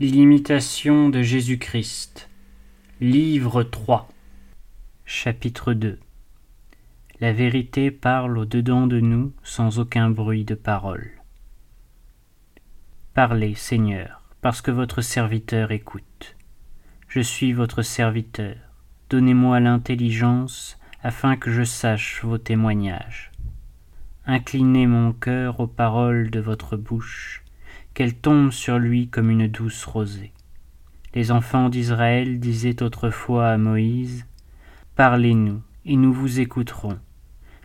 L'imitation de Jésus-Christ. Livre 3. Chapitre 2. La vérité parle au-dedans de nous sans aucun bruit de parole. Parlez, Seigneur, parce que votre serviteur écoute. Je suis votre serviteur. Donnez-moi l'intelligence afin que je sache vos témoignages. Inclinez mon cœur aux paroles de votre bouche qu'elle tombe sur lui comme une douce rosée. Les enfants d'Israël disaient autrefois à Moïse, Parlez-nous, et nous vous écouterons,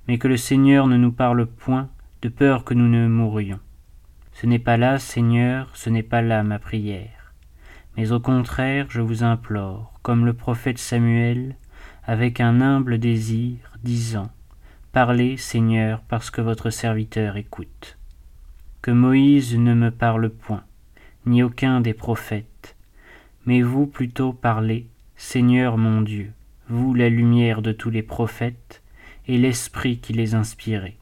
mais que le Seigneur ne nous parle point, de peur que nous ne mourions. Ce n'est pas là, Seigneur, ce n'est pas là ma prière, mais au contraire je vous implore, comme le prophète Samuel, avec un humble désir, disant, Parlez, Seigneur, parce que votre serviteur écoute que Moïse ne me parle point, ni aucun des prophètes, mais vous plutôt parlez, Seigneur mon Dieu, vous la lumière de tous les prophètes, et l'Esprit qui les inspirait.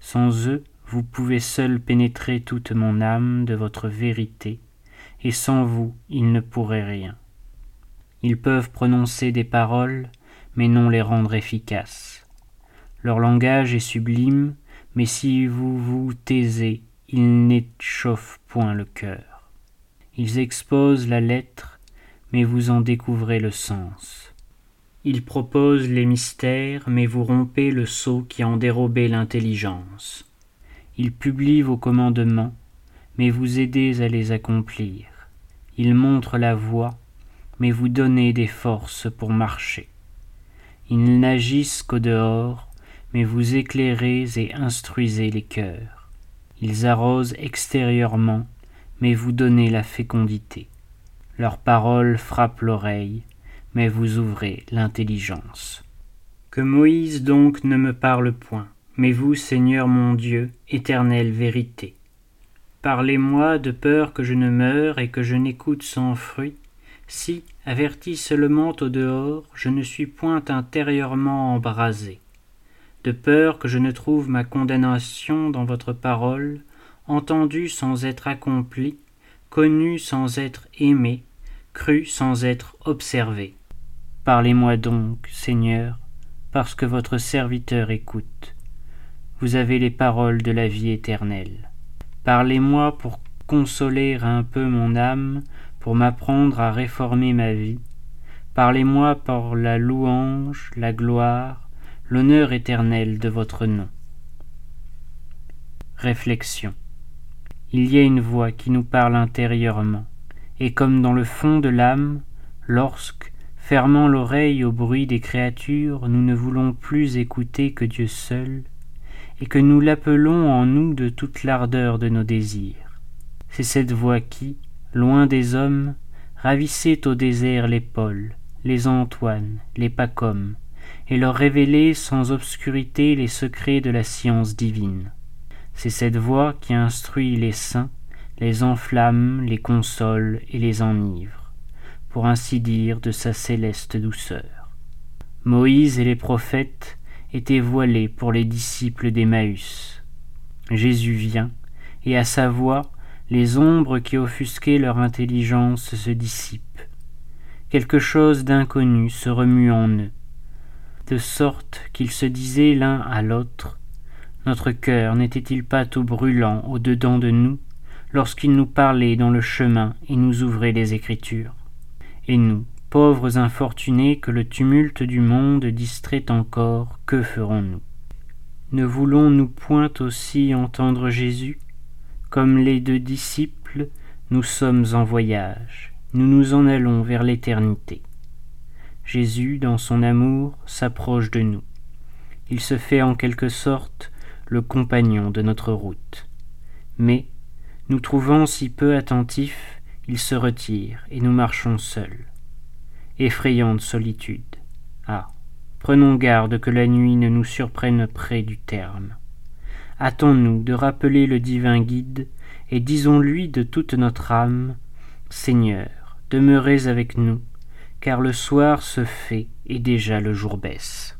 Sans eux, vous pouvez seul pénétrer toute mon âme de votre vérité, et sans vous, il ne pourrait rien. Ils peuvent prononcer des paroles, mais non les rendre efficaces. Leur langage est sublime, mais si vous vous taisez ils n'échauffent point le cœur. Ils exposent la lettre, mais vous en découvrez le sens. Ils proposent les mystères, mais vous rompez le sceau qui en dérobait l'intelligence. Ils publient vos commandements, mais vous aidez à les accomplir. Ils montrent la voie, mais vous donnez des forces pour marcher. Ils n'agissent qu'au dehors, mais vous éclairez et instruisez les cœurs. Ils arrosent extérieurement, mais vous donnez la fécondité. Leurs paroles frappent l'oreille, mais vous ouvrez l'intelligence. Que Moïse donc ne me parle point, mais vous, Seigneur mon Dieu, éternelle vérité. Parlez-moi de peur que je ne meure et que je n'écoute sans fruit, si, averti seulement au dehors, je ne suis point intérieurement embrasé de peur que je ne trouve ma condamnation dans votre parole, entendue sans être accomplie, connue sans être aimée, crue sans être observée. Parlez-moi donc, Seigneur, parce que votre serviteur écoute. Vous avez les paroles de la vie éternelle. Parlez-moi pour consoler un peu mon âme, pour m'apprendre à réformer ma vie. Parlez-moi par la louange, la gloire, l'honneur éternel de votre nom. Réflexion. Il y a une voix qui nous parle intérieurement, et comme dans le fond de l'âme, lorsque, fermant l'oreille au bruit des créatures, nous ne voulons plus écouter que Dieu seul, et que nous l'appelons en nous de toute l'ardeur de nos désirs. C'est cette voix qui, loin des hommes, ravissait au désert les Paul, les Antoine, les Pacôme, et leur révéler sans obscurité les secrets de la science divine. C'est cette voix qui instruit les saints, les enflamme, les console et les enivre, pour ainsi dire de sa céleste douceur. Moïse et les prophètes étaient voilés pour les disciples d'Emmaüs. Jésus vient, et à sa voix, les ombres qui offusquaient leur intelligence se dissipent. Quelque chose d'inconnu se remue en eux de sorte qu'ils se disaient l'un à l'autre Notre cœur n'était-il pas tout brûlant au dedans de nous lorsqu'il nous parlait dans le chemin et nous ouvrait les Écritures? Et nous, pauvres infortunés que le tumulte du monde distrait encore, que ferons-nous? Ne voulons-nous point aussi entendre Jésus? Comme les deux disciples, nous sommes en voyage, nous nous en allons vers l'éternité. Jésus, dans son amour, s'approche de nous. Il se fait en quelque sorte le compagnon de notre route. Mais, nous trouvant si peu attentifs, il se retire et nous marchons seuls. Effrayante solitude. Ah. Prenons garde que la nuit ne nous surprenne près du terme. Hâtons-nous de rappeler le divin guide, et disons-lui de toute notre âme Seigneur, demeurez avec nous, car le soir se fait et déjà le jour baisse.